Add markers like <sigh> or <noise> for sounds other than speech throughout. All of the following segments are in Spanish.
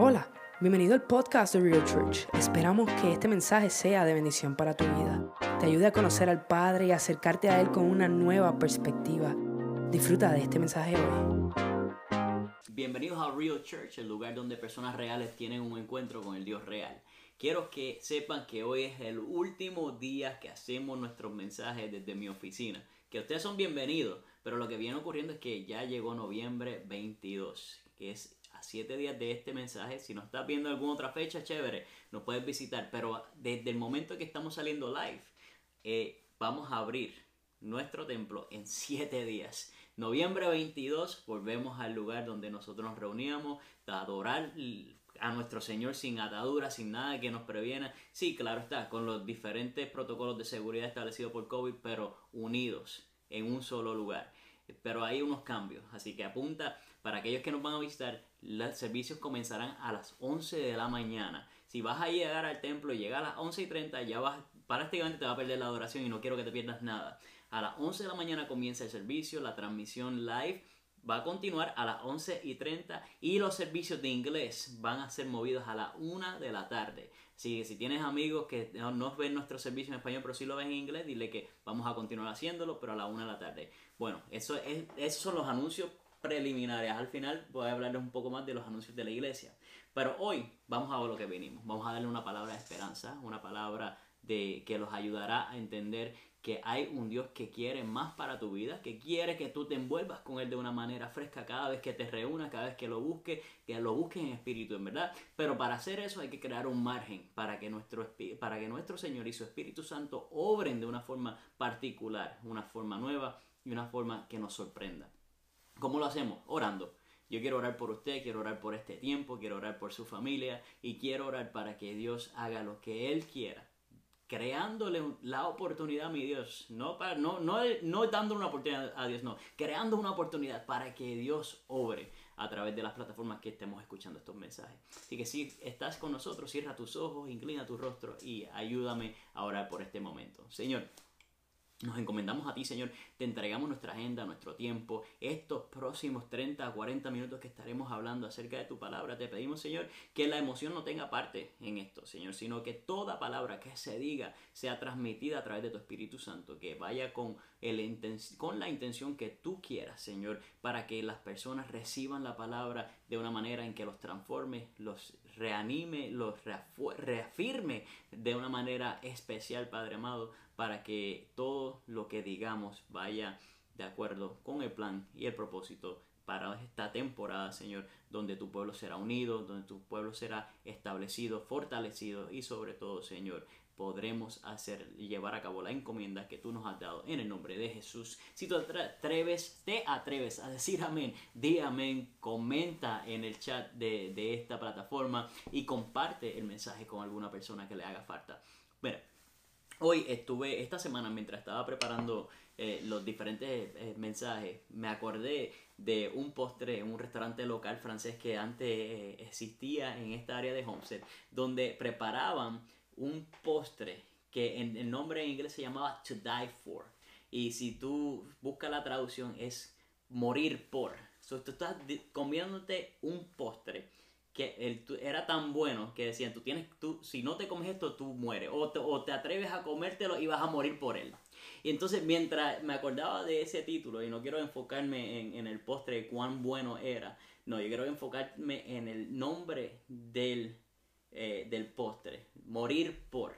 Hola, bienvenido al podcast de Real Church. Esperamos que este mensaje sea de bendición para tu vida. Te ayude a conocer al Padre y acercarte a Él con una nueva perspectiva. Disfruta de este mensaje hoy. Bienvenidos a Real Church, el lugar donde personas reales tienen un encuentro con el Dios real. Quiero que sepan que hoy es el último día que hacemos nuestros mensajes desde mi oficina. Que ustedes son bienvenidos, pero lo que viene ocurriendo es que ya llegó noviembre 22, que es a siete días de este mensaje. Si no estás viendo alguna otra fecha, chévere, nos puedes visitar. Pero desde el momento que estamos saliendo live, eh, vamos a abrir nuestro templo en siete días. Noviembre 22 volvemos al lugar donde nosotros nos reuníamos adorar a nuestro Señor sin ataduras, sin nada que nos previena. Sí, claro está, con los diferentes protocolos de seguridad establecidos por COVID, pero unidos en un solo lugar. Pero hay unos cambios, así que apunta para aquellos que nos van a visitar, los servicios comenzarán a las 11 de la mañana. Si vas a llegar al templo y llegar a las 11 y 30, ya vas, prácticamente te va a perder la adoración y no quiero que te pierdas nada. A las 11 de la mañana comienza el servicio, la transmisión live va a continuar a las 11 y 30 y los servicios de inglés van a ser movidos a la 1 de la tarde. Así que si tienes amigos que no, ven nuestro servicio en español pero sí lo ven en inglés, dile que vamos a continuar haciéndolo pero a la 1 de la tarde. Bueno, eso es, esos son los anuncios preliminares. Al final voy a hablarles un poco más de los anuncios de la iglesia. Pero hoy vamos a ver lo que venimos. Vamos a darle una palabra de esperanza, una palabra de que los ayudará a entender que hay un Dios que quiere más para tu vida, que quiere que tú te envuelvas con Él de una manera fresca cada vez que te reúnas, cada vez que lo busques, que lo busques en espíritu, en verdad. Pero para hacer eso hay que crear un margen para que nuestro, para que nuestro Señor y su Espíritu Santo obren de una forma particular, una forma nueva y una forma que nos sorprenda. ¿Cómo lo hacemos? Orando. Yo quiero orar por usted, quiero orar por este tiempo, quiero orar por su familia y quiero orar para que Dios haga lo que Él quiera, creándole la oportunidad a mi Dios, no, para, no, no, no dándole una oportunidad a Dios, no, creando una oportunidad para que Dios obre a través de las plataformas que estemos escuchando estos mensajes. Así que si estás con nosotros, cierra tus ojos, inclina tu rostro y ayúdame a orar por este momento. Señor, nos encomendamos a ti, Señor. Te entregamos nuestra agenda, nuestro tiempo, estos próximos 30 a 40 minutos que estaremos hablando acerca de tu palabra. Te pedimos, Señor, que la emoción no tenga parte en esto, Señor, sino que toda palabra que se diga sea transmitida a través de tu Espíritu Santo, que vaya con, el, con la intención que tú quieras, Señor, para que las personas reciban la palabra de una manera en que los transforme, los reanime, los reafirme de una manera especial, Padre amado para que todo lo que digamos vaya de acuerdo con el plan y el propósito para esta temporada, Señor, donde tu pueblo será unido, donde tu pueblo será establecido, fortalecido y sobre todo, Señor, podremos hacer llevar a cabo la encomienda que tú nos has dado en el nombre de Jesús. Si tú atreves, te atreves a decir amén, di amén, comenta en el chat de, de esta plataforma y comparte el mensaje con alguna persona que le haga falta. Mira, Hoy estuve, esta semana, mientras estaba preparando eh, los diferentes eh, mensajes, me acordé de un postre en un restaurante local francés que antes eh, existía en esta área de Homestead, donde preparaban un postre que en el nombre en inglés se llamaba To Die For. Y si tú buscas la traducción es morir por. So, tú estás comiéndote un postre que era tan bueno que decían, tú tienes, tú, si no te comes esto, tú mueres, o te, o te atreves a comértelo y vas a morir por él. Y entonces, mientras me acordaba de ese título, y no quiero enfocarme en, en el postre, cuán bueno era, no, yo quiero enfocarme en el nombre del, eh, del postre, morir por.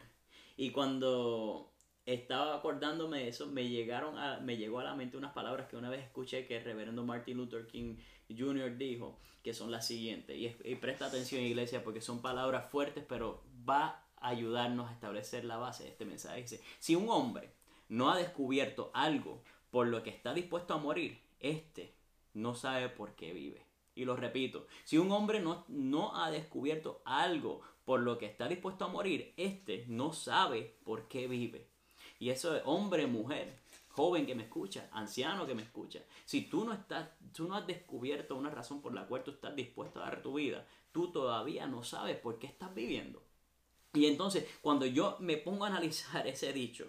Y cuando estaba acordándome de eso, me, llegaron a, me llegó a la mente unas palabras que una vez escuché que el reverendo Martin Luther King Jr. dijo, que son las siguientes. Y, presta atención iglesia porque son palabras fuertes, pero va a ayudarnos a establecer la base de este mensaje. Dice, si un hombre no ha descubierto algo por lo que está dispuesto a morir, este no sabe por qué vive. Y lo repito, si un hombre no, no ha descubierto algo por lo que está dispuesto a morir, este no sabe por qué vive. Y eso es hombre, mujer joven que me escucha, anciano que me escucha, si tú no estás, tú no has descubierto una razón por la cual tú estás dispuesto a dar tu vida, tú todavía no sabes por qué estás viviendo. Y entonces, cuando yo me pongo a analizar <laughs> ese dicho,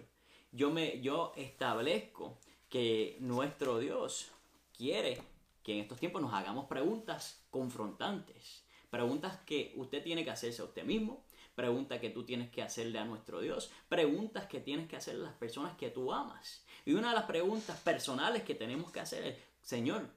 yo me yo establezco que nuestro Dios quiere que en estos tiempos nos hagamos preguntas confrontantes Preguntas que usted tiene que hacerse a usted mismo, preguntas que tú tienes que hacerle a nuestro Dios, preguntas que tienes que hacerle a las personas que tú amas. Y una de las preguntas personales que tenemos que hacer es, Señor,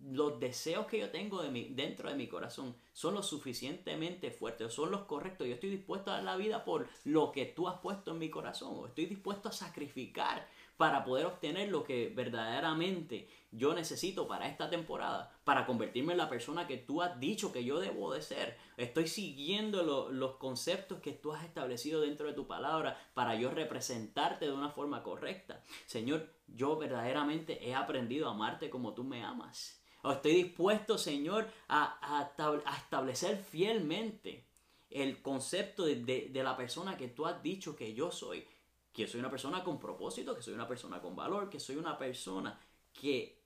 los deseos que yo tengo de mi, dentro de mi corazón son lo suficientemente fuertes, son los correctos. Yo estoy dispuesto a dar la vida por lo que tú has puesto en mi corazón, o estoy dispuesto a sacrificar para poder obtener lo que verdaderamente yo necesito para esta temporada, para convertirme en la persona que tú has dicho que yo debo de ser. Estoy siguiendo los conceptos que tú has establecido dentro de tu palabra para yo representarte de una forma correcta. Señor, yo verdaderamente he aprendido a amarte como tú me amas. Estoy dispuesto, Señor, a, establecer fielmente el concepto de, la persona que tú has dicho que yo soy. Que soy una persona con propósito, que soy una persona con valor, que soy una persona que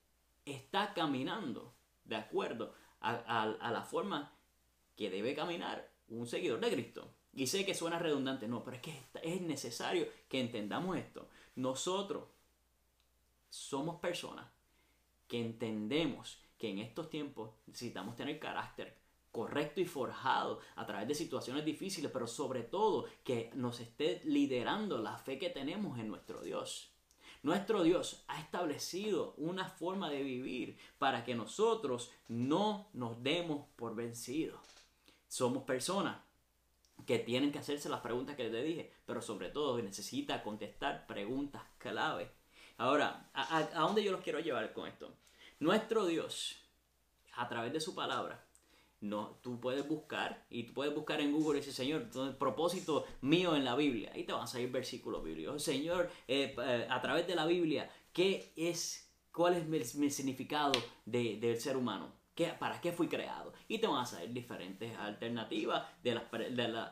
está caminando de acuerdo a, la forma que debe caminar un seguidor de Cristo. Y sé que suena redundante, no, pero es que es necesario que entendamos esto. Nosotros somos personas que entendemos que en estos tiempos necesitamos tener carácter correcto y forjado a través de situaciones difíciles, pero sobre todo que nos esté liderando la fe que tenemos en nuestro Dios. Nuestro Dios ha establecido una forma de vivir para que nosotros no nos demos por vencidos. Somos personas que tienen que hacerse las preguntas que te dije, pero sobre todo necesita contestar preguntas clave. Ahora, ¿a, a dónde yo los quiero llevar con esto? Nuestro Dios, a través de su palabra, no, tú puedes buscar y tú puedes buscar en Google y decir, Señor, el propósito mío en la Biblia. Ahí te van a salir versículos bíblicos. Señor, eh, eh, a través de la Biblia, ¿qué es, cuál es mi, significado del ser humano? ¿Qué, ¿Para qué fui creado? Y te van a salir diferentes alternativas de,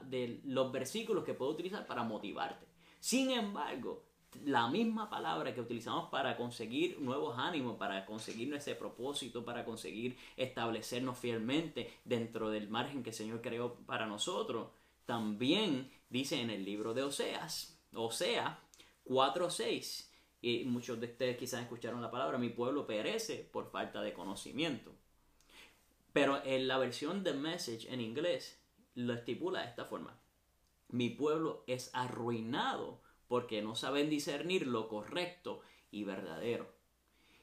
de los versículos que puedo utilizar para motivarte. Sin embargo, la misma palabra que utilizamos para conseguir nuevos ánimos, para conseguir ese propósito, para conseguir establecernos fielmente dentro del margen que el Señor creó para nosotros, también dice en el libro de Oseas, Osea 4.6, y muchos de ustedes quizás escucharon la palabra, mi pueblo perece por falta de conocimiento. Pero en la versión de Message en inglés lo estipula de esta forma. Mi pueblo es arruinado porque no saben discernir lo correcto y verdadero.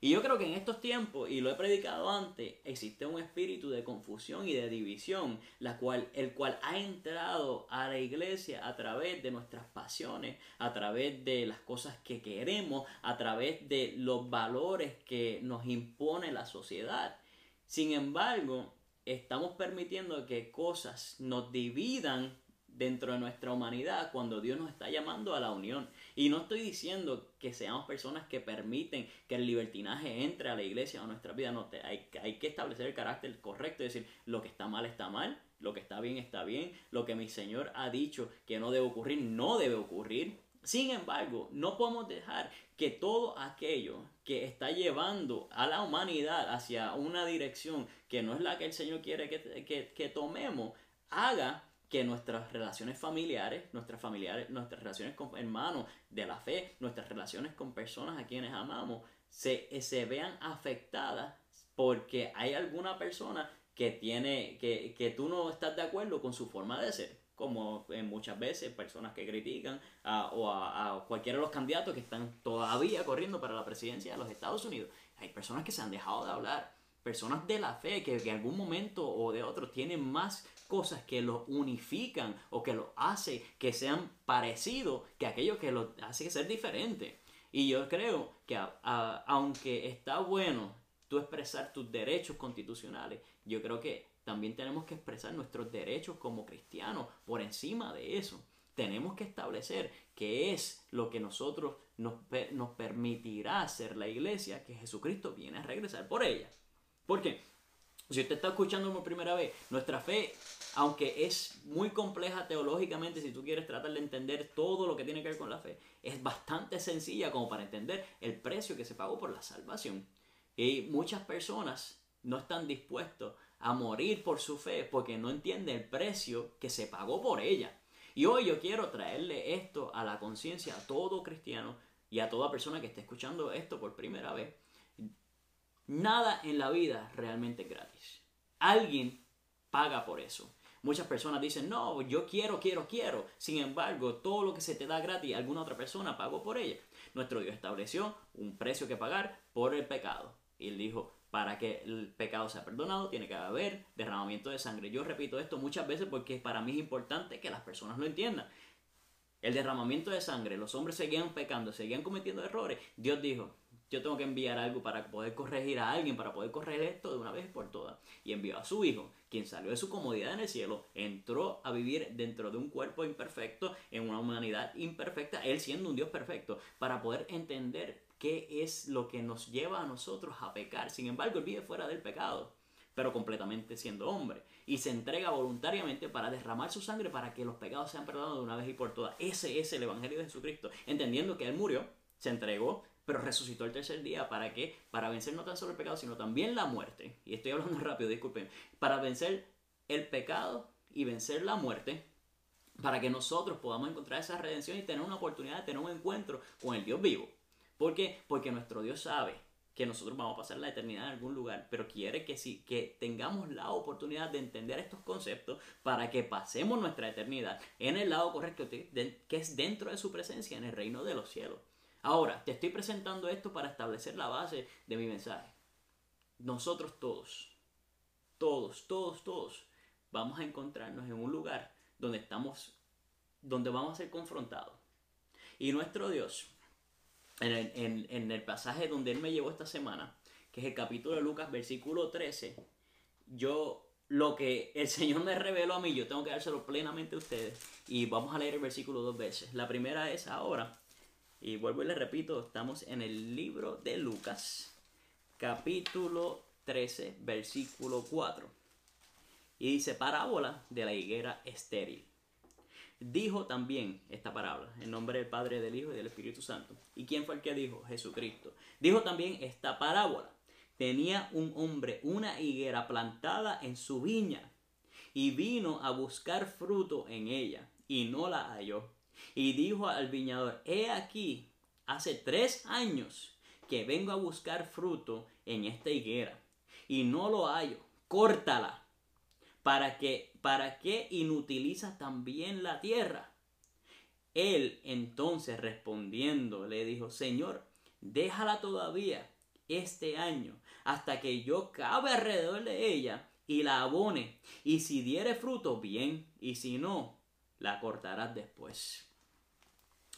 Y yo creo que en estos tiempos, y lo he predicado antes, existe un espíritu de confusión y de división, la cual, el cual ha entrado a la iglesia a través de nuestras pasiones, a través de las cosas que queremos, a través de los valores que nos impone la sociedad. Sin embargo, estamos permitiendo que cosas nos dividan dentro de nuestra humanidad cuando Dios nos está llamando a la unión. Y no estoy diciendo que seamos personas que permiten que el libertinaje entre a la iglesia o a nuestra vida. No, hay, hay que establecer el carácter correcto, es decir, lo que está mal está mal, lo que está bien está bien, lo que mi Señor ha dicho que no debe ocurrir, no debe ocurrir. Sin embargo, no podemos dejar que todo aquello que está llevando a la humanidad hacia una dirección que no es la que el Señor quiere que, que, que tomemos, haga que nuestras relaciones familiares, nuestras familiares, nuestras relaciones con hermanos de la fe, nuestras relaciones con personas a quienes amamos, se, se vean afectadas porque hay alguna persona que tiene, que, que tú no estás de acuerdo con su forma de ser como muchas veces personas que critican o a, a, cualquiera de los candidatos que están todavía corriendo para la presidencia de los Estados Unidos. Hay personas que se han dejado de hablar, personas de la fe que en algún momento o de otro tienen más cosas que los unifican o que los hace que sean parecidos que aquello que los hace ser diferente. Y yo creo que aunque está bueno tú expresar tus derechos constitucionales, yo creo que también tenemos que expresar nuestros derechos como cristianos por encima de eso. Tenemos que establecer qué es lo que nosotros nos, nos permitirá ser la iglesia que Jesucristo viene a regresar por ella. ¿Por qué? Si usted está escuchando por primera vez, nuestra fe, aunque es muy compleja teológicamente, si tú quieres tratar de entender todo lo que tiene que ver con la fe, es bastante sencilla como para entender el precio que se pagó por la salvación. Y muchas personas no están dispuestos a morir por su fe porque no entienden el precio que se pagó por ella. Y hoy yo quiero traerle esto a la conciencia a todo cristiano y a toda persona que esté escuchando esto por primera vez Nada en la vida realmente es gratis. Alguien paga por eso. Muchas personas dicen, no, yo quiero, quiero, quiero. Sin embargo, todo lo que se te da gratis, alguna otra persona pagó por ella. Nuestro Dios estableció un precio que pagar por el pecado. Y él dijo, para que el pecado sea perdonado, tiene que haber derramamiento de sangre. Yo repito esto muchas veces porque para mí es importante que las personas lo entiendan. El derramamiento de sangre, los hombres seguían pecando, seguían cometiendo errores. Dios dijo, yo tengo que enviar algo para poder corregir a alguien, para poder corregir esto de una vez por todas. Y envió a su hijo, quien salió de su comodidad en el cielo, entró a vivir dentro de un cuerpo imperfecto, en una humanidad imperfecta, él siendo un Dios perfecto, para poder entender qué es lo que nos lleva a nosotros a pecar. Sin embargo, él vive fuera del pecado, pero completamente siendo hombre. Y se entrega voluntariamente para derramar su sangre para que los pecados sean perdonados de una vez y por todas. Ese es el Evangelio de Jesucristo, entendiendo que él murió, se entregó, pero resucitó el tercer día. ¿Para qué? Para vencer no tan solo el pecado, sino también la muerte. Y estoy hablando <laughs> rápido, disculpen. Para vencer el pecado y vencer la muerte, para que nosotros podamos encontrar esa redención y tener una oportunidad de tener un encuentro con el Dios vivo. ¿Por qué? Porque nuestro Dios sabe que nosotros vamos a pasar la eternidad en algún lugar, pero quiere que sí, que tengamos la oportunidad de entender estos conceptos para que pasemos nuestra eternidad en el lado correcto, que es dentro de su presencia, en el reino de los cielos. Ahora, te estoy presentando esto para establecer la base de mi mensaje. Nosotros todos, todos, todos, todos, vamos a encontrarnos en un lugar donde estamos, donde vamos a ser confrontados. Y nuestro Dios, en el, en el pasaje donde Él me llevó esta semana, que es el capítulo de Lucas, versículo 13, yo lo que el Señor me reveló a mí, yo tengo que dárselo plenamente a ustedes. Y vamos a leer el versículo dos veces. La primera es ahora. Y vuelvo y le repito, estamos en el libro de Lucas, capítulo 13, versículo 4. Y dice, parábola de la higuera estéril. Dijo también esta parábola, en nombre del Padre, del Hijo y del Espíritu Santo. ¿Y quién fue el que dijo? Jesucristo. Dijo también esta parábola. Tenía un hombre una higuera plantada en su viña y vino a buscar fruto en ella y no la halló y dijo al viñador, he aquí, hace tres años que vengo a buscar fruto en esta higuera y no lo hallo, córtala. ¿Para que ¿Para qué inutilizas también la tierra? Él entonces respondiendo le dijo, Señor, déjala todavía este año hasta que yo cabe alrededor de ella y la abone, y si diere fruto, bien, y si no, la cortarás después.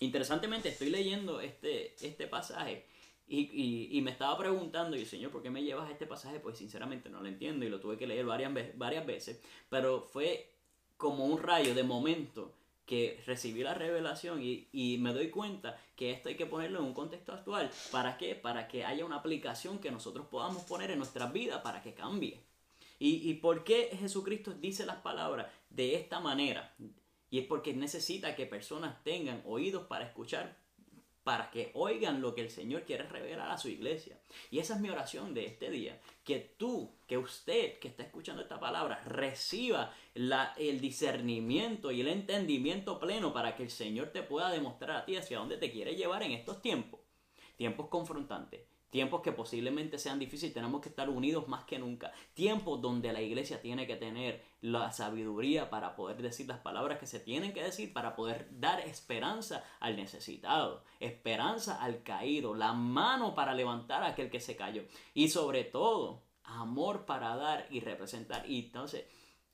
Interesantemente estoy leyendo este, este pasaje y, me estaba preguntando, y Señor, ¿por qué me llevas este pasaje? Pues sinceramente no lo entiendo y lo tuve que leer varias, varias veces, pero fue como un rayo de momento que recibí la revelación y, me doy cuenta que esto hay que ponerlo en un contexto actual. ¿Para qué? Para que haya una aplicación que nosotros podamos poner en nuestra vida para que cambie. ¿Y, y por qué Jesucristo dice las palabras de esta manera? Y es porque necesita que personas tengan oídos para escuchar, para que oigan lo que el Señor quiere revelar a su iglesia. Y esa es mi oración de este día, que tú, que usted que está escuchando esta palabra, reciba la, el discernimiento y el entendimiento pleno para que el Señor te pueda demostrar a ti hacia dónde te quiere llevar en estos tiempos. Tiempos confrontantes, tiempos que posiblemente sean difíciles, tenemos que estar unidos más que nunca, tiempos donde la iglesia tiene que tener la sabiduría para poder decir las palabras que se tienen que decir, para poder dar esperanza al necesitado, esperanza al caído, la mano para levantar a aquel que se cayó y sobre todo amor para dar y representar. Y entonces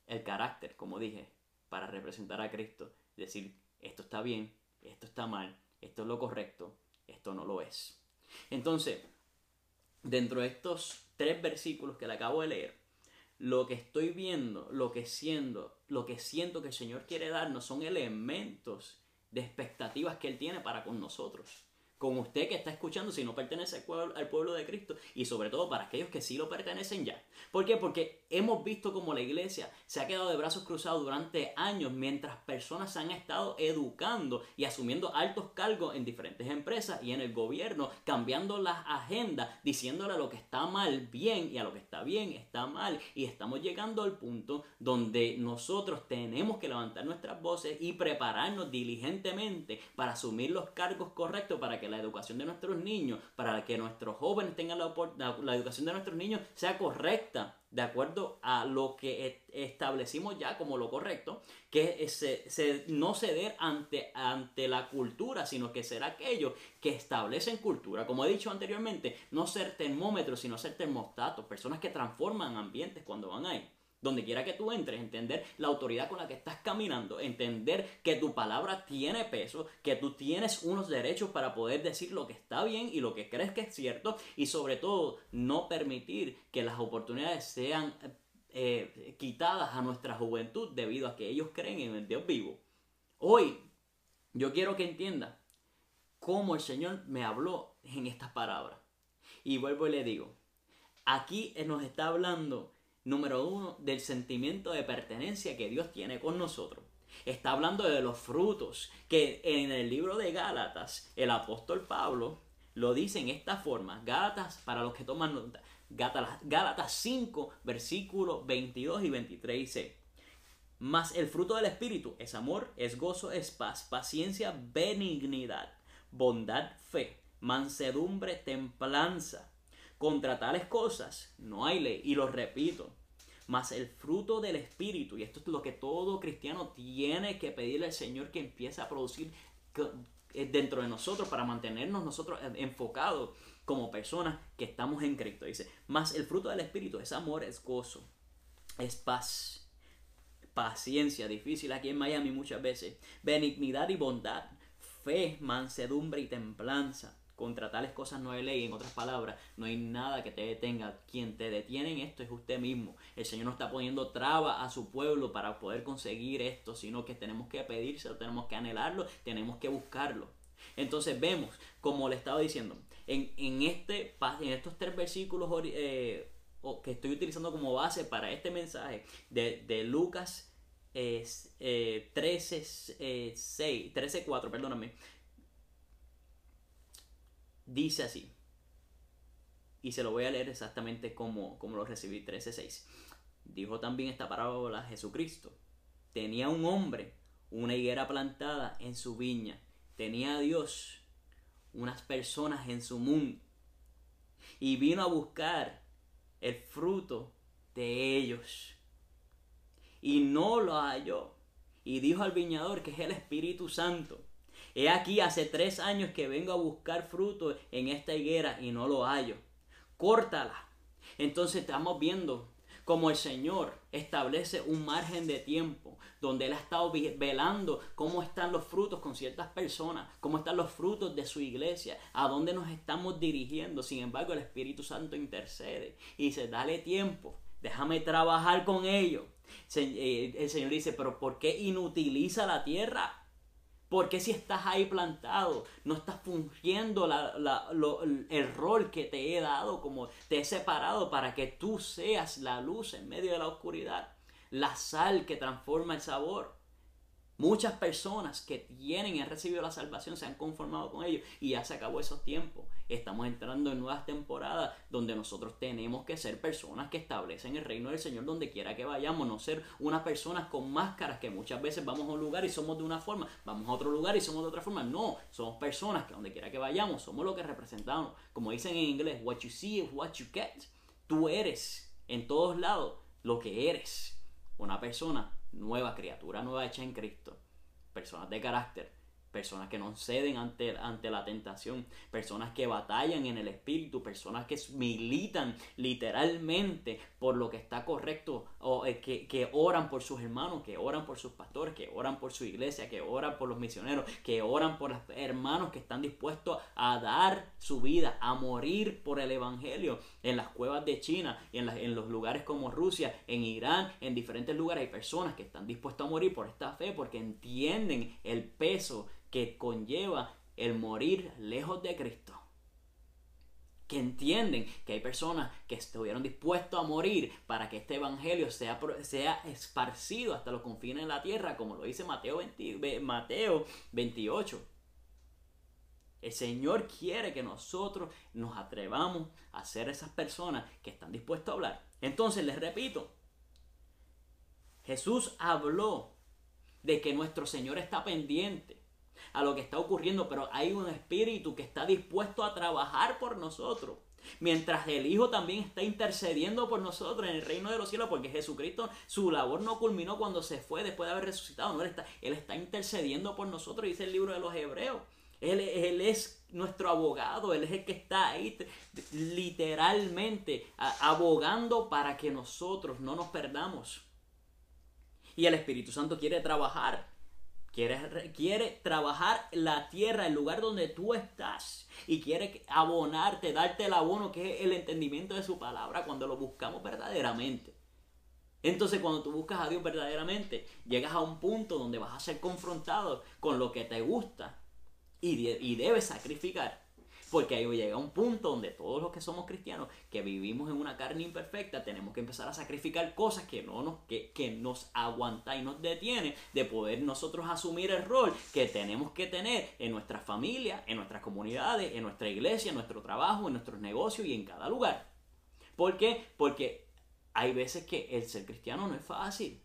el carácter, como dije, para representar a Cristo, decir esto está bien, esto está mal, esto es lo correcto, esto no lo es. Entonces, dentro de estos tres versículos que le acabo de leer, lo que estoy viendo, lo que siento, lo que siento que el Señor quiere darnos son elementos de expectativas que Él tiene para con nosotros con usted que está escuchando si no pertenece al pueblo, de Cristo y sobre todo para aquellos que sí lo pertenecen ya. ¿Por qué? Porque hemos visto como la iglesia se ha quedado de brazos cruzados durante años mientras personas se han estado educando y asumiendo altos cargos en diferentes empresas y en el gobierno, cambiando las agendas, diciéndole a lo que está mal bien y a lo que está bien está mal. Y estamos llegando al punto donde nosotros tenemos que levantar nuestras voces y prepararnos diligentemente para asumir los cargos correctos para que la educación de nuestros niños, para que nuestros jóvenes tengan la, la, educación de nuestros niños sea correcta, de acuerdo a lo que establecimos ya como lo correcto, que no ceder ante, ante la cultura, sino que ser aquellos que establecen cultura. Como he dicho anteriormente, no ser termómetros, sino ser termostatos, personas que transforman ambientes cuando van ahí. Donde quiera que tú entres, entender la autoridad con la que estás caminando, entender que tu palabra tiene peso, que tú tienes unos derechos para poder decir lo que está bien y lo que crees que es cierto y sobre todo no permitir que las oportunidades sean eh, quitadas a nuestra juventud debido a que ellos creen en el Dios vivo. Hoy yo quiero que entienda cómo el Señor me habló en estas palabras. Y vuelvo y le digo, aquí nos está hablando número uno, del sentimiento de pertenencia que Dios tiene con nosotros. Está hablando de los frutos, que en el libro de Gálatas, el apóstol Pablo lo dice en esta forma. Gálatas, para los que toman nota, Gálatas, 5, versículos 22 y 23 dice, mas el fruto del Espíritu es amor, es gozo, es paz, paciencia, benignidad, bondad, fe, mansedumbre, templanza. Contra tales cosas no hay ley. Y lo repito, más el fruto del Espíritu, y esto es lo que todo cristiano tiene que pedirle al Señor que empiece a producir eh, dentro de nosotros para mantenernos nosotros enfocados como personas que estamos en Cristo. Dice, más el fruto del Espíritu es amor, es gozo, es paz, paciencia, difícil aquí en Miami muchas veces, benignidad y bondad, fe, mansedumbre y templanza contra tales cosas no hay ley, en otras palabras, no hay nada que te detenga. Quien te detiene en esto es usted mismo. El Señor no está poniendo traba a su pueblo para poder conseguir esto, sino que tenemos que pedírselo, tenemos que anhelarlo, tenemos que buscarlo. Entonces vemos, como le estaba diciendo, en, en, este, en estos tres versículos eh, que estoy utilizando como base para este mensaje de, de Lucas eh, 13, 6, 13, 4, perdóname, dice así. Y se lo voy a leer exactamente como, como lo recibí 13.6. Dijo también esta parábola Jesucristo. Tenía un hombre una higuera plantada en su viña. Tenía a Dios unas personas en su mundo. Y vino a buscar el fruto de ellos. Y no lo halló. Y dijo al viñador que es el Espíritu Santo He aquí hace tres años que vengo a buscar fruto en esta higuera y no lo hallo. Córtala. Entonces estamos viendo cómo el Señor establece un margen de tiempo donde Él ha estado velando cómo están los frutos con ciertas personas, cómo están los frutos de su iglesia, a dónde nos estamos dirigiendo. Sin embargo, el Espíritu Santo intercede y dice, dale tiempo, déjame trabajar con ellos. Eh, el Señor dice, pero ¿por qué inutiliza la tierra? Porque si estás ahí plantado, no estás fungiendo el rol que te he dado, como te he separado para que tú seas la luz en medio de la oscuridad, la sal que transforma el sabor? Muchas personas que tienen y han recibido la salvación se han conformado con ellos y ya se acabó esos tiempos. Estamos entrando en nuevas temporadas donde nosotros tenemos que ser personas que establecen el reino del Señor donde quiera que vayamos, no ser unas personas con máscaras que muchas veces vamos a un lugar y somos de una forma, vamos a otro lugar y somos de otra forma. No, somos personas que donde quiera que vayamos somos lo que representamos. Como dicen en inglés, what you see is what you get. Tú eres en todos lados lo que eres. Una persona nueva criatura nueva hecha en Cristo, personas de carácter, personas que no ceden ante, ante la tentación, personas que batallan en el espíritu, personas que militan literalmente por lo que está correcto, o eh, que, oran por sus hermanos, que oran por sus pastores, que oran por su iglesia, que oran por los misioneros, que oran por los hermanos que están dispuestos a dar su vida, a morir por el evangelio en las cuevas de China y en, en los lugares como Rusia, en Irán, en diferentes lugares hay personas que están dispuestos a morir por esta fe porque entienden el peso que conlleva el morir lejos de Cristo. Que entienden que hay personas que estuvieron dispuestos a morir para que este evangelio sea, sea esparcido hasta los confines de la tierra, como lo dice Mateo, Mateo 28. El Señor quiere que nosotros nos atrevamos a ser esas personas que están dispuestos a hablar. Entonces les repito, Jesús habló de que nuestro Señor está pendiente a lo que está ocurriendo, pero hay un espíritu que está dispuesto a trabajar por nosotros. Mientras el Hijo también está intercediendo por nosotros en el reino de los cielos, porque Jesucristo, su labor no culminó cuando se fue después de haber resucitado, no, él está, él está intercediendo por nosotros, dice el libro de los Hebreos. Él, él, es nuestro abogado, Él es el que está ahí literalmente abogando para que nosotros no nos perdamos. Y el Espíritu Santo quiere trabajar Quiere, quiere, trabajar la tierra, el lugar donde tú estás. Y quiere abonarte, darte el abono que es el entendimiento de su palabra cuando lo buscamos verdaderamente. Entonces cuando tú buscas a Dios verdaderamente, llegas a un punto donde vas a ser confrontado con lo que te gusta y, y debes sacrificar porque ahí llega un punto donde todos los que somos cristianos, que vivimos en una carne imperfecta, tenemos que empezar a sacrificar cosas que no nos, que, que nos aguanta y nos detiene de poder nosotros asumir el rol que tenemos que tener en nuestra familia, en nuestras comunidades, en nuestra iglesia, en nuestro trabajo, en nuestros negocios y en cada lugar. ¿Por qué? Porque hay veces que el ser cristiano no es fácil.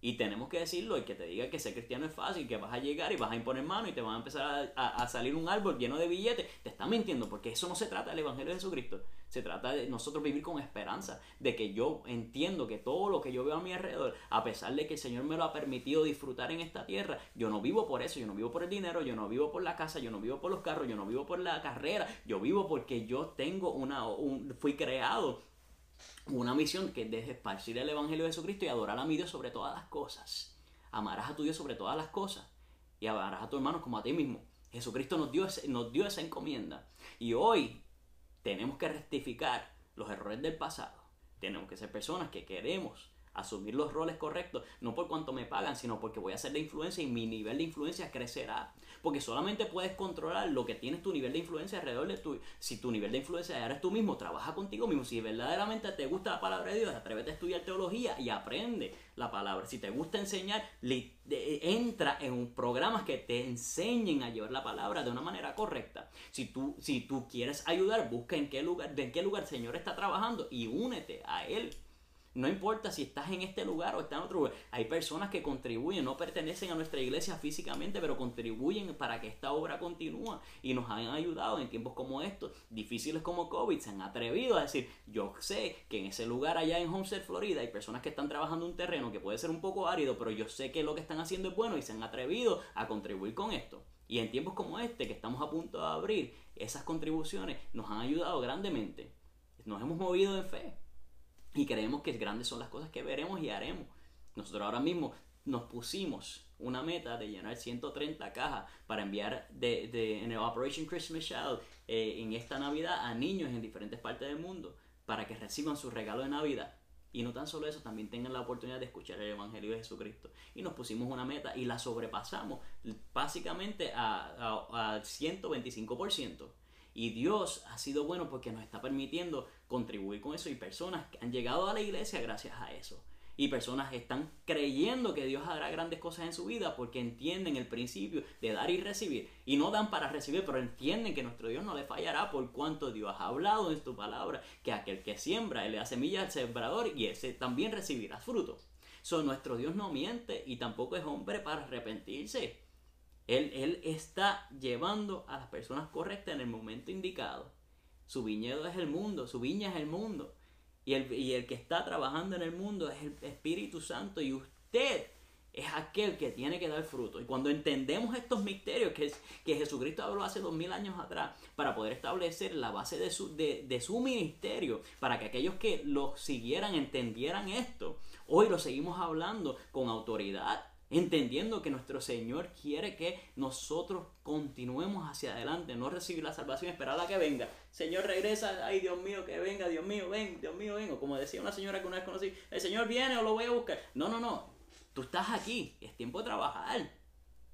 Y tenemos que decirlo, el que te diga que ser cristiano es fácil, que vas a llegar y vas a imponer mano y te van a empezar a, salir un árbol lleno de billetes, te está mintiendo, porque eso no se trata del Evangelio de Jesucristo. Se trata de nosotros vivir con esperanza, de que yo entiendo que todo lo que yo veo a mi alrededor, a pesar de que el Señor me lo ha permitido disfrutar en esta tierra, yo no vivo por eso, yo no vivo por el dinero, yo no vivo por la casa, yo no vivo por los carros, yo no vivo por la carrera, yo vivo porque yo tengo una, un, fui creado una misión que es de esparcir el Evangelio de Jesucristo y adorar a mi Dios sobre todas las cosas. Amarás a tu Dios sobre todas las cosas y amarás a tu hermano como a ti mismo. Jesucristo nos dio, nos dio esa encomienda. Y hoy tenemos que rectificar los errores del pasado. Tenemos que ser personas que queremos asumir los roles correctos, no por cuánto me pagan, sino porque voy a hacer la influencia y mi nivel de influencia crecerá. Porque solamente puedes controlar lo que tienes tu nivel de influencia alrededor de tu... Si tu nivel de influencia eres tú mismo, trabaja contigo mismo. Si verdaderamente te gusta la palabra de Dios, atrévete a estudiar teología y aprende la palabra. Si te gusta enseñar, entra en programas que te enseñen a llevar la palabra de una manera correcta. Si tú, si tú quieres ayudar, busca en qué lugar, de en qué lugar el Señor está trabajando y únete a Él. No importa si estás en este lugar o estás en otro lugar. Hay personas que contribuyen, no pertenecen a nuestra iglesia físicamente, pero contribuyen para que esta obra continúe y nos han ayudado en tiempos como estos, difíciles como COVID. Se han atrevido a decir, yo sé que en ese lugar allá en Homestead, Florida, hay personas que están trabajando un terreno que puede ser un poco árido, pero yo sé que lo que están haciendo es bueno y se han atrevido a contribuir con esto. Y en tiempos como este, que estamos a punto de abrir, esas contribuciones nos han ayudado grandemente. Nos hemos movido en fe y creemos que grandes son las cosas que veremos y haremos. Nosotros ahora mismo nos pusimos una meta de llenar 130 cajas para enviar de, en el Operation Christmas Child eh, en esta Navidad a niños en diferentes partes del mundo para que reciban su regalo de Navidad. Y no tan solo eso, también tengan la oportunidad de escuchar el Evangelio de Jesucristo. Y nos pusimos una meta y la sobrepasamos básicamente a, a, a 125%. Y Dios ha sido bueno porque nos está permitiendo contribuir con eso y personas que han llegado a la iglesia gracias a eso. Y personas están creyendo que Dios hará grandes cosas en su vida porque entienden el principio de dar y recibir. Y no dan para recibir, pero entienden que nuestro Dios no le fallará por cuanto Dios ha hablado en su palabra, que aquel que siembra, él le da semilla al sembrador y ese también recibirá fruto. So, nuestro Dios no miente y tampoco es hombre para arrepentirse. Él, él está llevando a las personas correctas en el momento indicado. Su viñedo es el mundo, su viña es el mundo. Y el, y el que está trabajando en el mundo es el Espíritu Santo y usted es aquel que tiene que dar fruto. Y cuando entendemos estos misterios que, que Jesucristo habló hace dos mil años atrás para poder establecer la base de su, de, de su ministerio, para que aquellos que lo siguieran entendieran esto, hoy lo seguimos hablando con autoridad entendiendo que nuestro Señor quiere que nosotros continuemos hacia adelante, no recibir la salvación, esperar a que venga. Señor regresa, ay Dios mío, que venga, Dios mío, ven, Dios mío, ven. como decía una señora que una vez conocí, el Señor viene o lo voy a buscar. No, no, no, tú estás aquí, es tiempo de trabajar.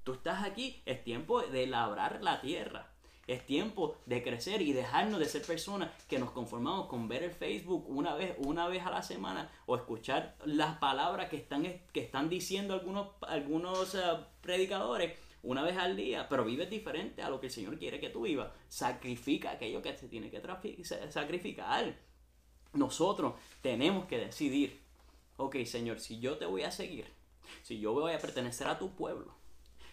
Tú estás aquí, es tiempo de labrar la tierra. Es tiempo de crecer y dejarnos de ser personas que nos conformamos con ver el Facebook una vez, una vez a la semana o escuchar las palabras que están, que están diciendo algunos, algunos eh, predicadores una vez al día, pero vives diferente a lo que el Señor quiere que tú vivas. Sacrifica aquello que se tiene que sacrificar. Nosotros tenemos que decidir, ok Señor, si yo te voy a seguir, si yo voy a pertenecer a tu pueblo,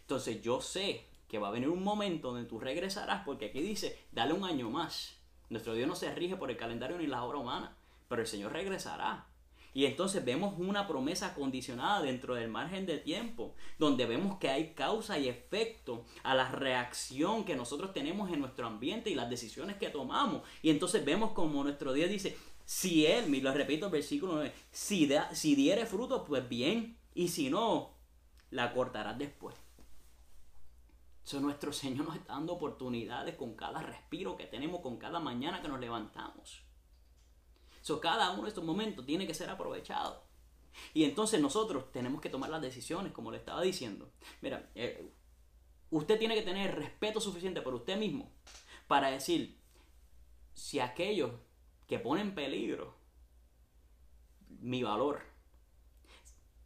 entonces yo sé que va a venir un momento donde tú regresarás, porque aquí dice, dale un año más. Nuestro Dios no se rige por el calendario ni la obra humana, pero el Señor regresará. Y entonces vemos una promesa condicionada dentro del margen de tiempo, donde vemos que hay causa y efecto a la reacción que nosotros tenemos en nuestro ambiente y las decisiones que tomamos. Y entonces vemos como nuestro Dios dice, si Él, y lo repito el versículo 9, si, si diere fruto, pues bien, y si no, la cortarás después. Eso nuestro Señor nos está dando oportunidades con cada respiro que tenemos, con cada mañana que nos levantamos. So, cada uno de estos momentos tiene que ser aprovechado. Y entonces nosotros tenemos que tomar las decisiones, como le estaba diciendo. Mira, eh, usted tiene que tener respeto suficiente por usted mismo para decir si aquellos que ponen en peligro mi valor,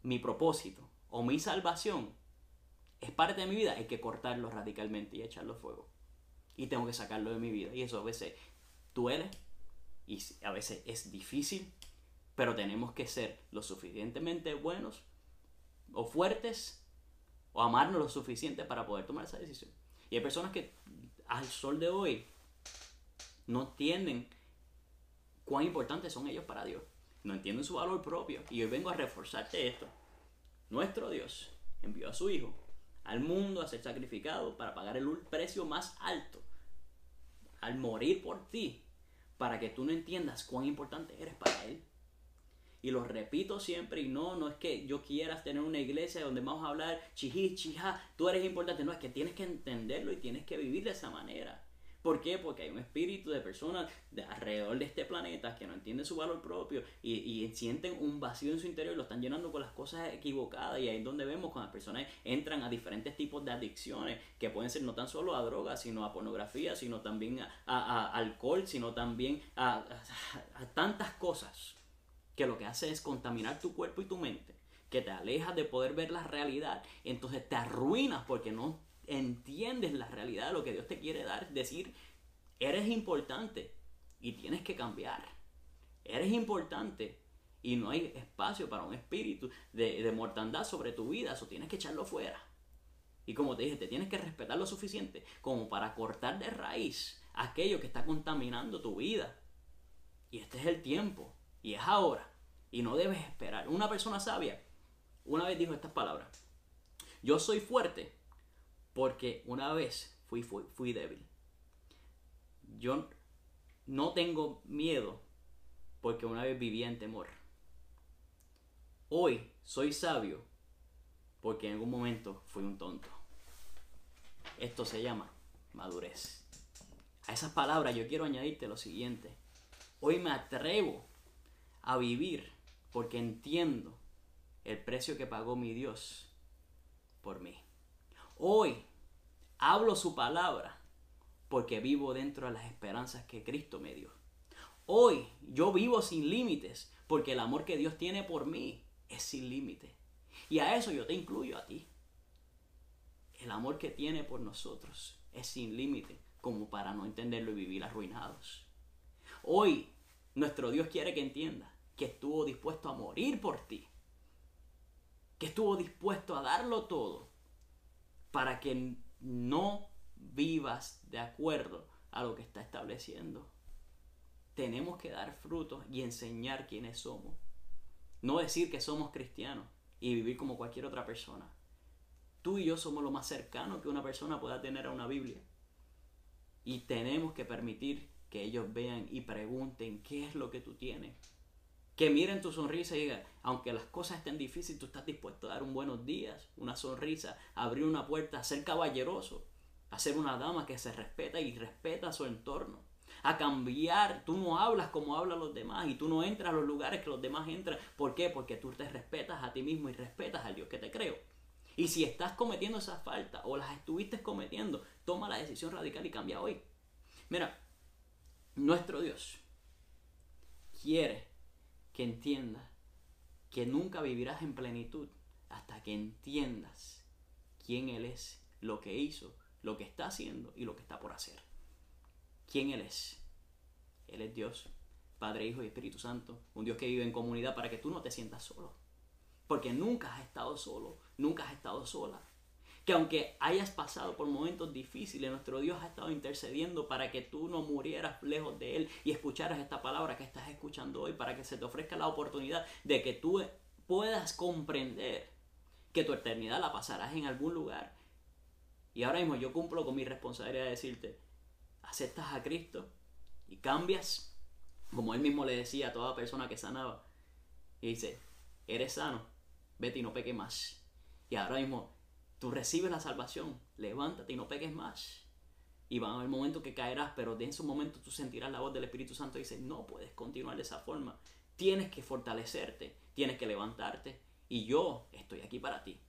mi propósito o mi salvación es parte de mi vida, hay que cortarlo radicalmente y echarlo a fuego. Y tengo que sacarlo de mi vida. Y eso a veces duele, y a veces es difícil, pero tenemos que ser lo suficientemente buenos o fuertes o amarnos lo suficiente para poder tomar esa decisión. Y hay personas que al sol de hoy no entienden cuán importantes son ellos para Dios. No entienden su valor propio. Y hoy vengo a reforzarte esto. Nuestro Dios envió a su Hijo al mundo a ser sacrificado para pagar el precio más alto. Al morir por ti, para que tú no entiendas cuán importante eres para Él. Y lo repito siempre, y no, no es que yo quieras tener una iglesia donde vamos a hablar chiji, chija, tú eres importante, no, es que tienes que entenderlo y tienes que vivir de esa manera. ¿Por qué? Porque hay un espíritu de personas de alrededor de este planeta que no entienden su valor propio y, sienten un vacío en su interior y lo están llenando con las cosas equivocadas. Y ahí es donde vemos cuando las personas entran a diferentes tipos de adicciones, que pueden ser no tan solo a drogas, sino a pornografía, sino también a, alcohol, sino también a, tantas cosas que lo que hace es contaminar tu cuerpo y tu mente que te alejas de poder ver la realidad, entonces te arruinas porque no entiendes la realidad de lo que Dios te quiere dar, decir, eres importante y tienes que cambiar. Eres importante y no hay espacio para un espíritu de, mortandad sobre tu vida, eso tienes que echarlo fuera. Y como te dije, te tienes que respetar lo suficiente como para cortar de raíz aquello que está contaminando tu vida. Y este es el tiempo, y es ahora, y no debes esperar. Una persona sabia una vez dijo estas palabras, yo soy fuerte porque una vez fui, fui, débil. Yo no tengo miedo porque una vez vivía en temor. Hoy soy sabio porque en algún momento fui un tonto. Esto se llama madurez. A esas palabras yo quiero añadirte lo siguiente. Hoy me atrevo a vivir porque entiendo el precio que pagó mi Dios por mí. Hoy hablo su palabra porque vivo dentro de las esperanzas que Cristo me dio. Hoy yo vivo sin límites porque el amor que Dios tiene por mí es sin límite. Y a eso yo te incluyo a ti. El amor que tiene por nosotros es sin límite como para no entenderlo y vivir arruinados. Hoy nuestro Dios quiere que entienda que estuvo dispuesto a morir por ti. Que estuvo dispuesto a darlo todo para que no vivas de acuerdo a lo que está estableciendo. Tenemos que dar frutos y enseñar quiénes somos. No decir que somos cristianos y vivir como cualquier otra persona. Tú y yo somos lo más cercano que una persona pueda tener a una Biblia. Y tenemos que permitir que ellos vean y pregunten qué es lo que tú tienes que miren tu sonrisa y digan, aunque las cosas estén difíciles, tú estás dispuesto a dar un buenos días, una sonrisa, abrir una puerta, a ser caballeroso, a ser una dama que se respeta y respeta su entorno. A cambiar, tú no hablas como hablan los demás y tú no entras a los lugares que los demás entran. ¿Por qué? Porque tú te respetas a ti mismo y respetas al Dios que te creo. Y si estás cometiendo esas faltas o las estuviste cometiendo, toma la decisión radical y cambia hoy. Mira, nuestro Dios quiere que entiendas que nunca vivirás en plenitud hasta que entiendas quién Él es, lo que hizo, lo que está haciendo y lo que está por hacer. ¿Quién Él es? Él es Dios, Padre, Hijo y Espíritu Santo, un Dios que vive en comunidad para que tú no te sientas solo. Porque nunca has estado solo, nunca has estado sola. Que aunque hayas pasado por momentos difíciles, nuestro Dios ha estado intercediendo para que tú no murieras lejos de Él y escucharas esta palabra que estás escuchando hoy, para que se te ofrezca la oportunidad de que tú puedas comprender que tu eternidad la pasarás en algún lugar. Y ahora mismo yo cumplo con mi responsabilidad de decirte, aceptas a Cristo y cambias, como Él mismo le decía a toda persona que sanaba. Y dice, eres sano, vete y no peques más. Y ahora mismo tú recibes la salvación, levántate y no peques más. Y va a haber momentos que caerás, pero en esos momentos tú sentirás la voz del Espíritu Santo y dice, no puedes continuar de esa forma. Tienes que fortalecerte, tienes que levantarte. Y yo estoy aquí para ti.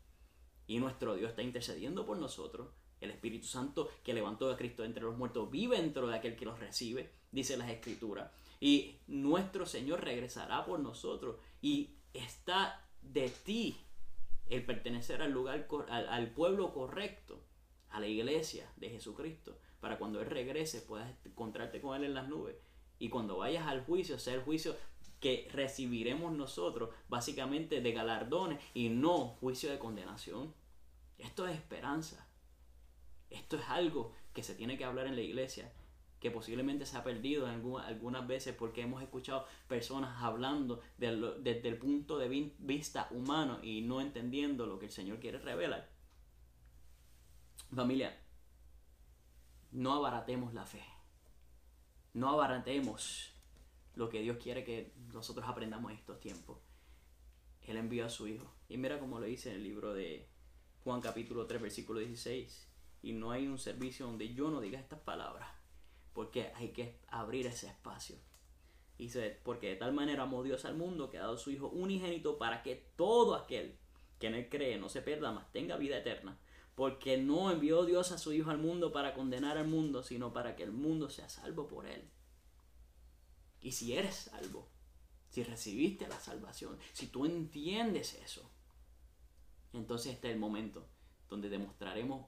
Y nuestro Dios está intercediendo por nosotros. El Espíritu Santo que levantó a Cristo entre los muertos vive dentro de aquel que los recibe, dice las Escrituras. Y nuestro Señor regresará por nosotros. Y está de ti el pertenecer al lugar, al, pueblo correcto, a la iglesia de Jesucristo, para cuando Él regrese puedas encontrarte con Él en las nubes. Y cuando vayas al juicio, sea el juicio que recibiremos nosotros, básicamente de galardones y no juicio de condenación. Esto es esperanza. Esto es algo que se tiene que hablar en la iglesia que posiblemente se ha perdido algunas veces porque hemos escuchado personas hablando desde el punto de vista humano y no entendiendo lo que el Señor quiere revelar. Familia, no abaratemos la fe. No abaratemos lo que Dios quiere que nosotros aprendamos en estos tiempos. Él envió a su Hijo. Y mira como lo dice en el libro de Juan capítulo 3 versículo 16. Y no hay un servicio donde yo no diga estas palabras porque hay que abrir ese espacio. Dice, porque de tal manera amó Dios al mundo que ha dado su Hijo unigénito para que todo aquel que en él cree no se pierda, más tenga vida eterna. Porque no envió Dios a su Hijo al mundo para condenar al mundo, sino para que el mundo sea salvo por él. Y si eres salvo, si recibiste la salvación, si tú entiendes eso, entonces este es el momento donde demostraremos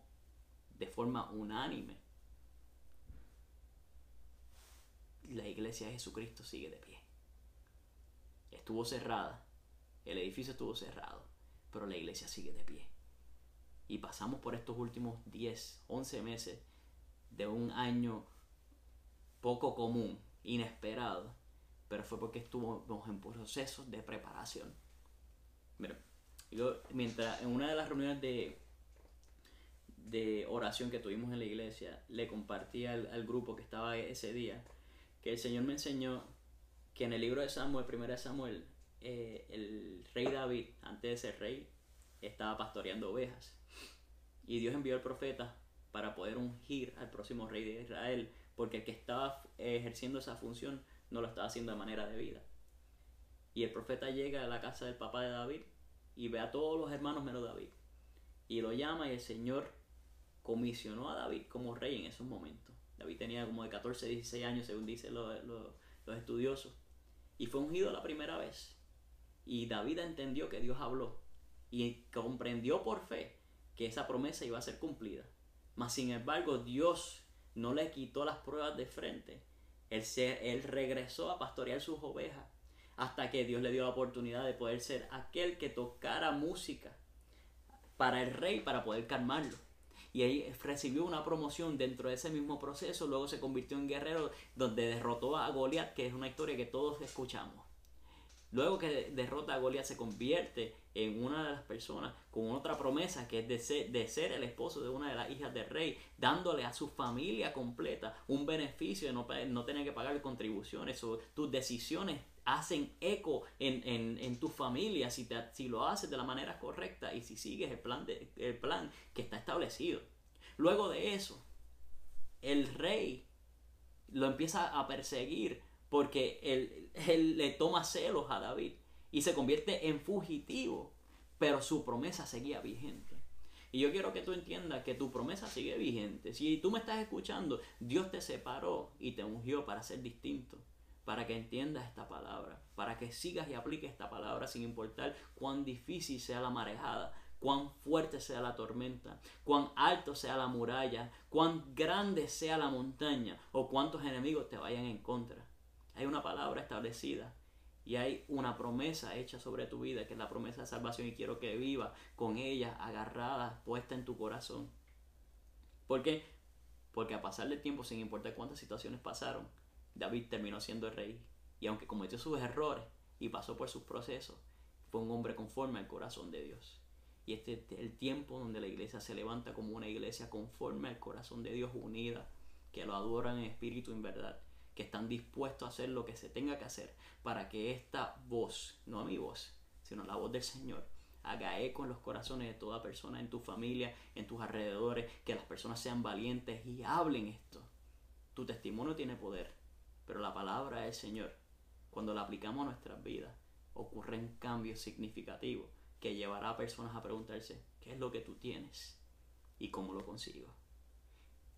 de forma unánime la iglesia de Jesucristo sigue de pie. Estuvo cerrada, el edificio estuvo cerrado, pero la iglesia sigue de pie. Y pasamos por estos últimos 10, 11 meses de un año poco común, inesperado, pero fue porque estuvimos en procesos de preparación. Mira, yo, mientras en una de las reuniones de, de oración que tuvimos en la iglesia, le compartí al grupo que estaba ese día que el Señor me enseñó que en el libro de Samuel, primera de Samuel, eh, el rey David, antes de ser rey, estaba pastoreando ovejas. Y Dios envió al profeta para poder ungir al próximo rey de Israel, porque el que estaba ejerciendo esa función no lo estaba haciendo de manera debida. Y el profeta llega a la casa del papá de David y ve a todos los hermanos menos David. Y lo llama y el Señor comisionó a David como rey en esos momentos. David tenía como de 14, 16 años, según dicen los, estudiosos. Y fue ungido la primera vez. Y David entendió que Dios habló. Y comprendió por fe que esa promesa iba a ser cumplida. Mas sin embargo, Dios no le quitó las pruebas de frente. Él, se, él regresó a pastorear sus ovejas hasta que Dios le dio la oportunidad de poder ser aquel que tocara música para el rey para poder calmarlo y ahí recibió una promoción dentro de ese mismo proceso, luego se convirtió en guerrero donde derrotó a Goliat, que es una historia que todos escuchamos. Luego que derrota a Goliat se convierte en una de las personas con otra promesa que es de ser, de ser el esposo de una de las hijas del rey, dándole a su familia completa un beneficio de no, tener que pagar contribuciones o tus decisiones hacen eco en, tu familia si, si lo haces de la manera correcta y si sigues el plan, de, el plan que está establecido. Luego de eso, el rey lo empieza a perseguir porque él, él le toma celos a David y se convierte en fugitivo, pero su promesa seguía vigente. Y yo quiero que tú entiendas que tu promesa sigue vigente. Si tú me estás escuchando, Dios te separó y te ungió para ser distinto para que entiendas esta palabra, para que sigas y apliques esta palabra sin importar cuán difícil sea la marejada, cuán fuerte sea la tormenta, cuán alto sea la muralla, cuán grande sea la montaña o cuántos enemigos te vayan en contra. Hay una palabra establecida Y hay una promesa hecha sobre tu vida, que es la promesa de salvación, y quiero que viva con ella agarrada, puesta en tu corazón. ¿Por qué? Porque a pasar del tiempo, sin importar cuántas situaciones pasaron, David terminó siendo rey. Y aunque cometió sus errores y pasó por sus procesos, fue un hombre conforme al corazón de Dios. Y este es el tiempo donde la iglesia se levanta como una iglesia conforme al corazón de Dios unida, que lo adoran en espíritu y en verdad que están dispuestos a hacer lo que se tenga que hacer para que esta voz, no mi voz, sino la voz del Señor, haga eco en los corazones de toda persona, en tu familia, en tus alrededores, que las personas sean valientes y hablen esto. Tu testimonio tiene poder, pero la palabra del Señor, cuando la aplicamos a nuestras vidas, ocurren cambios significativos que llevará a personas a preguntarse, ¿qué es lo que tú tienes? ¿Y cómo lo consigo?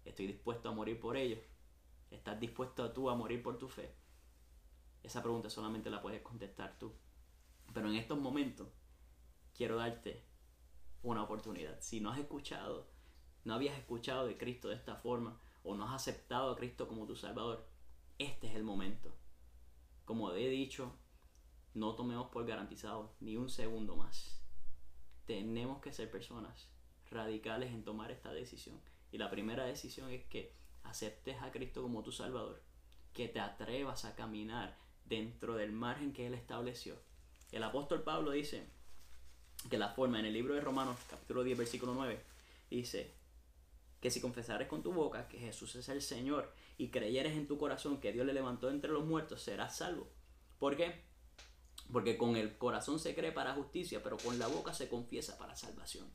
¿Estoy dispuesto a morir por ello? ¿Estás dispuesto tú a morir por tu fe? Esa pregunta solamente la puedes contestar tú. Pero en estos momentos quiero darte una oportunidad. Si no has escuchado, no habías escuchado de Cristo de esta forma o no has aceptado a Cristo como tu Salvador, este es el momento. Como he dicho, no tomemos por garantizado ni un segundo más. Tenemos que ser personas radicales en tomar esta decisión. Y la primera decisión es que aceptes a Cristo como tu Salvador, que te atrevas a caminar dentro del margen que Él estableció. El apóstol Pablo dice que la forma en el libro de Romanos, capítulo 10, versículo 9, dice que si confesares con tu boca que Jesús es el Señor y creyeres en tu corazón que Dios le levantó entre los muertos, serás salvo. ¿Por qué? Porque con el corazón se cree para justicia, pero con la boca se confiesa para salvación.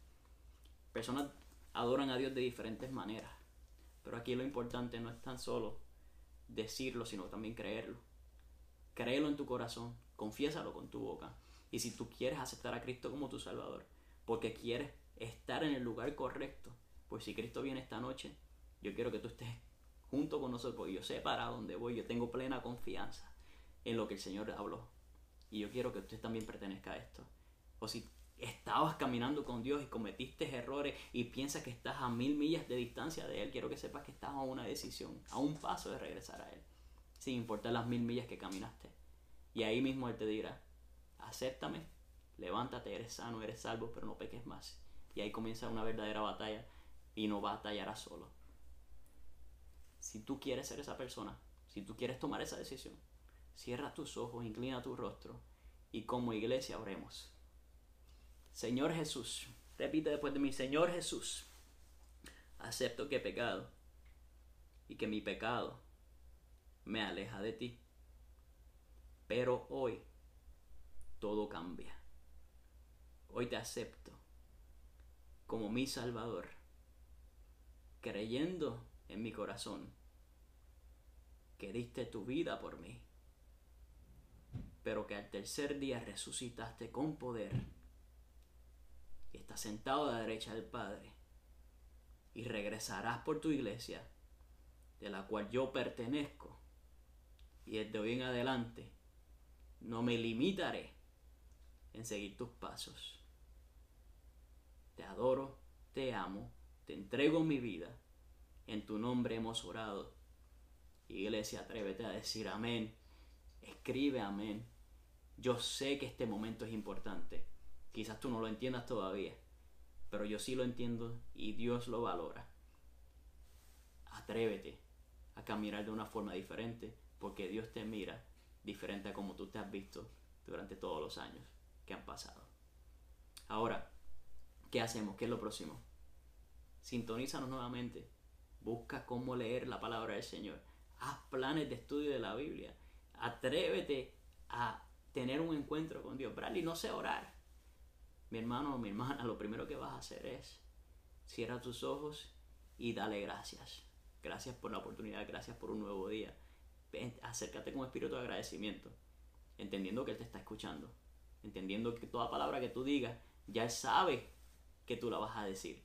Personas adoran a Dios de diferentes maneras. Pero aquí lo importante no es tan solo decirlo, sino también creerlo. Créelo en tu corazón, confiésalo con tu boca. Y si tú quieres aceptar a Cristo como tu Salvador, porque quieres estar en el lugar correcto, pues si Cristo viene esta noche, yo quiero que tú estés junto con nosotros, porque yo sé para dónde voy, yo tengo plena confianza en lo que el Señor habló. Y yo quiero que usted también pertenezca a esto. O si estabas caminando con Dios y cometiste errores y piensas que estás a mil millas de distancia de Él, quiero que sepas que estás a una decisión, a un paso de regresar a Él, sin importar las mil millas que caminaste. Y ahí mismo Él te dirá, acéptame, levántate, eres sano, eres salvo, pero no peques más. Y ahí comienza una verdadera batalla y no batallarás solo. Si tú quieres ser esa persona, si tú quieres tomar esa decisión, cierra tus ojos, inclina tu rostro y como iglesia oremos. Señor Jesús, repite después de mí, Señor Jesús, acepto que he pecado y que mi pecado me aleja de ti. Pero hoy todo cambia. Hoy te acepto como mi Salvador, creyendo en mi corazón que diste tu vida por mí, pero que al tercer día resucitaste con poder está sentado a la derecha del Padre, y regresarás por tu iglesia, de la cual yo pertenezco, y desde hoy en adelante no me limitaré en seguir tus pasos. Te adoro, te amo, te entrego mi vida, en tu nombre hemos orado. Iglesia, atrévete a decir amén, escribe amén. Yo sé que este momento es importante Quizás tú no lo entiendas todavía, pero yo sí lo entiendo y Dios lo valora. Atrévete a caminar de una forma diferente porque Dios te mira diferente a como tú te has visto durante todos los años que han pasado. Ahora, ¿qué hacemos? ¿Qué es lo próximo? Sintonízanos nuevamente. Busca cómo leer la palabra del Señor. Haz planes de estudio de la Biblia. Atrévete a tener un encuentro con Dios. Bradley, no sé orar mi hermano o mi hermana, lo primero que vas a hacer es cierra tus ojos y dale gracias. Gracias por la oportunidad, gracias por un nuevo día. acércate con espíritu de agradecimiento, entendiendo que Él te está escuchando, entendiendo que toda palabra que tú digas, ya Él sabe que tú la vas a decir.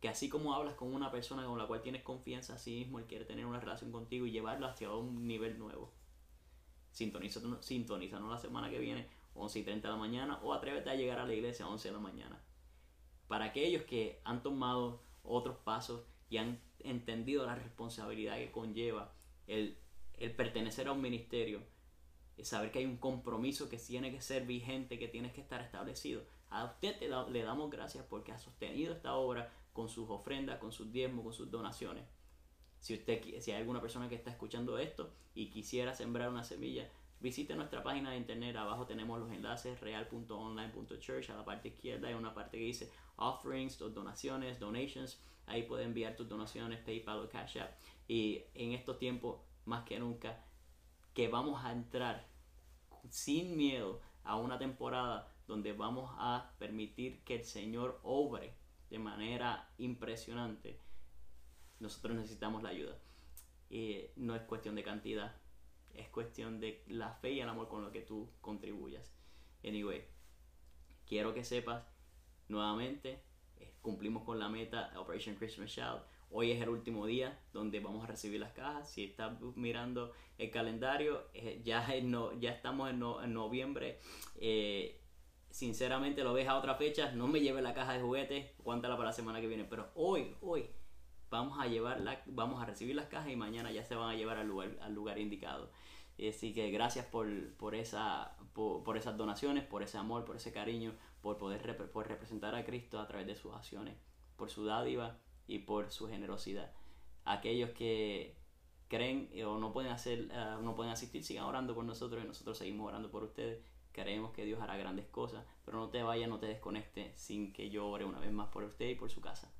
Que así como hablas con una persona con la cual tienes confianza, así mismo Él quiere tener una relación contigo y llevarlo hacia un nivel nuevo. Sintonízanos, sintonízanos la semana que viene 11 y 30 de la mañana o atrévete a llegar a la iglesia a 11 de la mañana. Para aquellos que han tomado otros pasos y han entendido la responsabilidad que conlleva el, pertenecer a un ministerio, saber que hay un compromiso que tiene que ser vigente, que tiene que estar establecido. A usted le damos gracias porque ha sostenido esta obra con sus ofrendas, con sus diezmos, con sus donaciones. Si, usted, si hay alguna persona que está escuchando esto y quisiera sembrar una semilla, visite nuestra página de internet. Abajo tenemos los enlaces real.online.church. A la parte izquierda hay una parte que dice offerings, donaciones, donations. Ahí puede enviar tus donaciones, PayPal o Cash App. Y en estos tiempos, más que nunca, que vamos a entrar sin miedo a una temporada donde vamos a permitir que el Señor obre de manera impresionante, nosotros necesitamos la ayuda. Y no es cuestión de cantidad, es cuestión de la fe y el amor con lo que tú contribuyas. Anyway, quiero que sepas nuevamente, eh, cumplimos con la meta Operation Christmas Shout. Hoy es el último día donde vamos a recibir las cajas. Si estás mirando el calendario, eh, ya, no, ya estamos en, noviembre. Eh, sinceramente lo ves a otra fecha. No me lleve la caja de juguetes, cuántala para la semana que viene. Pero hoy, hoy, vamos a llevar vamos a recibir las cajas y mañana ya se van a llevar al lugar, al lugar indicado. Así que gracias por, por, esa, por, esas donaciones, por ese amor, por ese cariño, por poder por representar a Cristo a través de sus acciones, por su dádiva y por su generosidad. Aquellos que creen o no pueden hacer, eh, no pueden asistir, sigan orando por nosotros y nosotros seguimos orando por ustedes. Creemos que Dios hará grandes cosas, pero no te vayas, no te desconectes sin que yo ore una vez más por usted y por su casa.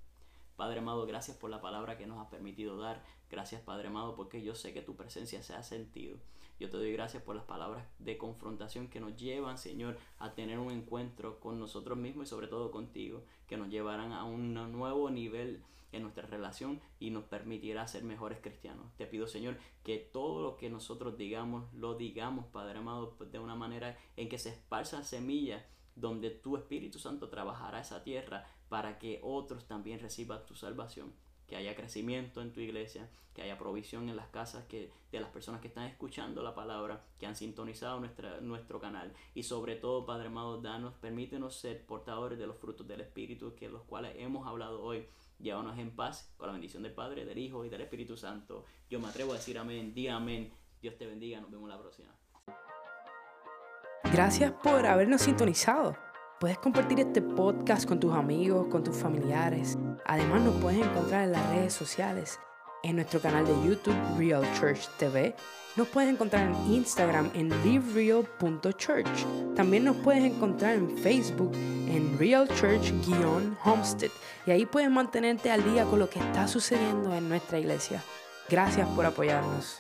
Padre amado, gracias por la palabra que nos has permitido dar. Gracias, Padre amado, porque yo sé que tu presencia se ha sentido. Yo te doy gracias por las palabras de confrontación que nos llevan, Señor, a tener un encuentro con nosotros mismos y sobre todo contigo, que nos llevarán a un nuevo nivel en nuestra relación y nos permitirá ser mejores cristianos. Te pido, Señor, que todo lo que nosotros digamos, lo digamos, Padre amado, de una manera en que se esparza semillas donde tu Espíritu Santo trabajará esa tierra para que otros también reciban tu salvación que haya crecimiento en tu iglesia, que haya provisión en las casas que, de las personas que están escuchando la palabra, que han sintonizado nuestra, nuestro canal. Y sobre todo, Padre amado, danos, permítenos ser portadores de los frutos del Espíritu, que los cuales hemos hablado hoy. Llévanos en paz con la bendición del Padre, del Hijo y del Espíritu Santo. Yo me atrevo a decir amén, di amén. Dios te bendiga, nos vemos la próxima. Gracias por habernos sintonizado. Puedes compartir este podcast con tus amigos, con tus familiares. Además nos puedes encontrar en las redes sociales, en nuestro canal de YouTube Real Church TV. Nos puedes encontrar en Instagram en livereal.church. También nos puedes encontrar en Facebook en Real Church-Homestead. Y ahí puedes mantenerte al día con lo que está sucediendo en nuestra iglesia. Gracias por apoyarnos.